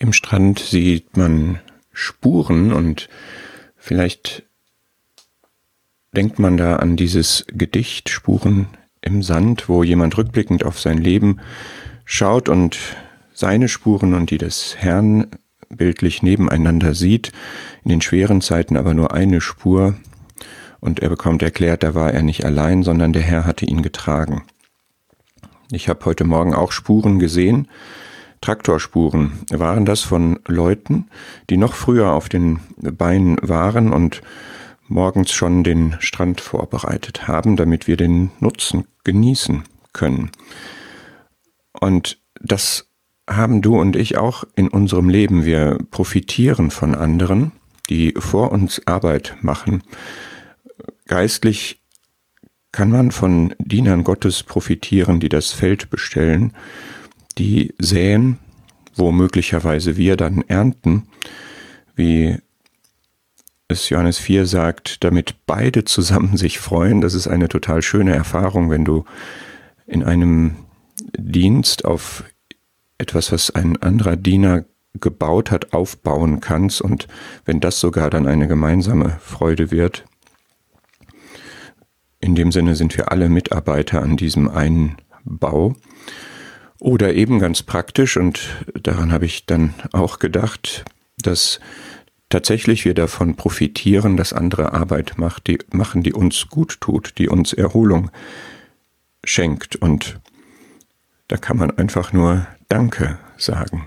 Im Strand sieht man Spuren und vielleicht denkt man da an dieses Gedicht Spuren im Sand, wo jemand rückblickend auf sein Leben schaut und seine Spuren und die des Herrn bildlich nebeneinander sieht, in den schweren Zeiten aber nur eine Spur, und er bekommt erklärt, da war er nicht allein, sondern der Herr hatte ihn getragen. Ich habe heute Morgen auch Spuren gesehen, Traktorspuren. Waren das von Leuten, die noch früher auf den Beinen waren und morgens schon den Strand vorbereitet haben, damit wir den Nutzen genießen können. Und das haben du und ich auch in unserem Leben. Wir profitieren von anderen, die vor uns Arbeit machen. Geistlich kann man von Dienern Gottes profitieren, die das Feld bestellen, die säen, wo möglicherweise wir dann ernten, wie es Johannes 4 sagt, damit beide zusammen sich freuen. Das ist eine total schöne Erfahrung, wenn du in einem Dienst auf etwas, was ein anderer Diener gebaut hat, aufbauen kannst und wenn das sogar dann eine gemeinsame Freude wird. In dem Sinne sind wir alle Mitarbeiter an diesem einen Bau. Oder eben ganz praktisch, und daran habe ich dann auch gedacht, dass tatsächlich wir davon profitieren, dass andere Arbeit macht, die machen, die uns gut tut, die uns Erholung schenkt. Und da kann man einfach nur Danke sagen.